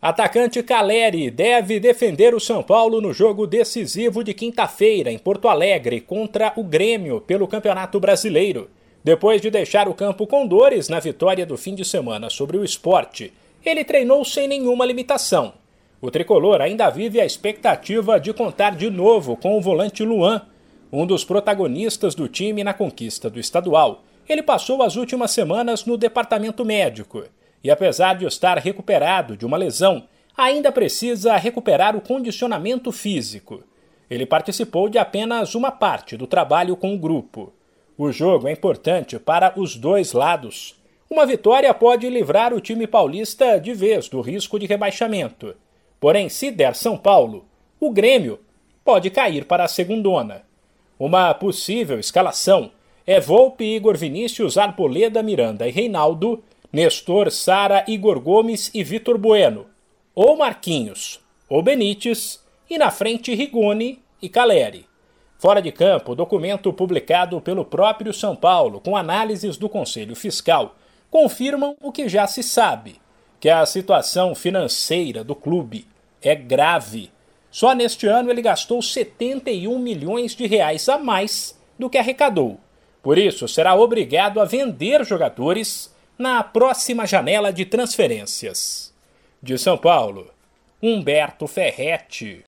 Atacante Caleri deve defender o São Paulo no jogo decisivo de quinta-feira em Porto Alegre contra o Grêmio pelo Campeonato Brasileiro. Depois de deixar o campo com dores na vitória do fim de semana sobre o esporte, ele treinou sem nenhuma limitação. O tricolor ainda vive a expectativa de contar de novo com o volante Luan, um dos protagonistas do time na conquista do estadual. Ele passou as últimas semanas no departamento médico e, apesar de estar recuperado de uma lesão, ainda precisa recuperar o condicionamento físico. Ele participou de apenas uma parte do trabalho com o grupo. O jogo é importante para os dois lados. Uma vitória pode livrar o time paulista de vez do risco de rebaixamento. Porém, se der São Paulo, o Grêmio pode cair para a segundona. Uma possível escalação é Volpe, Igor Vinícius, Arboleda, Miranda e Reinaldo Nestor, Sara, Igor Gomes e Vitor Bueno, ou Marquinhos, ou Benítez, e na frente Rigoni e Caleri. Fora de campo, documento publicado pelo próprio São Paulo, com análises do Conselho Fiscal, confirmam o que já se sabe, que a situação financeira do clube é grave. Só neste ano ele gastou 71 milhões de reais a mais do que arrecadou. Por isso, será obrigado a vender jogadores na próxima janela de transferências. De São Paulo, Humberto Ferretti.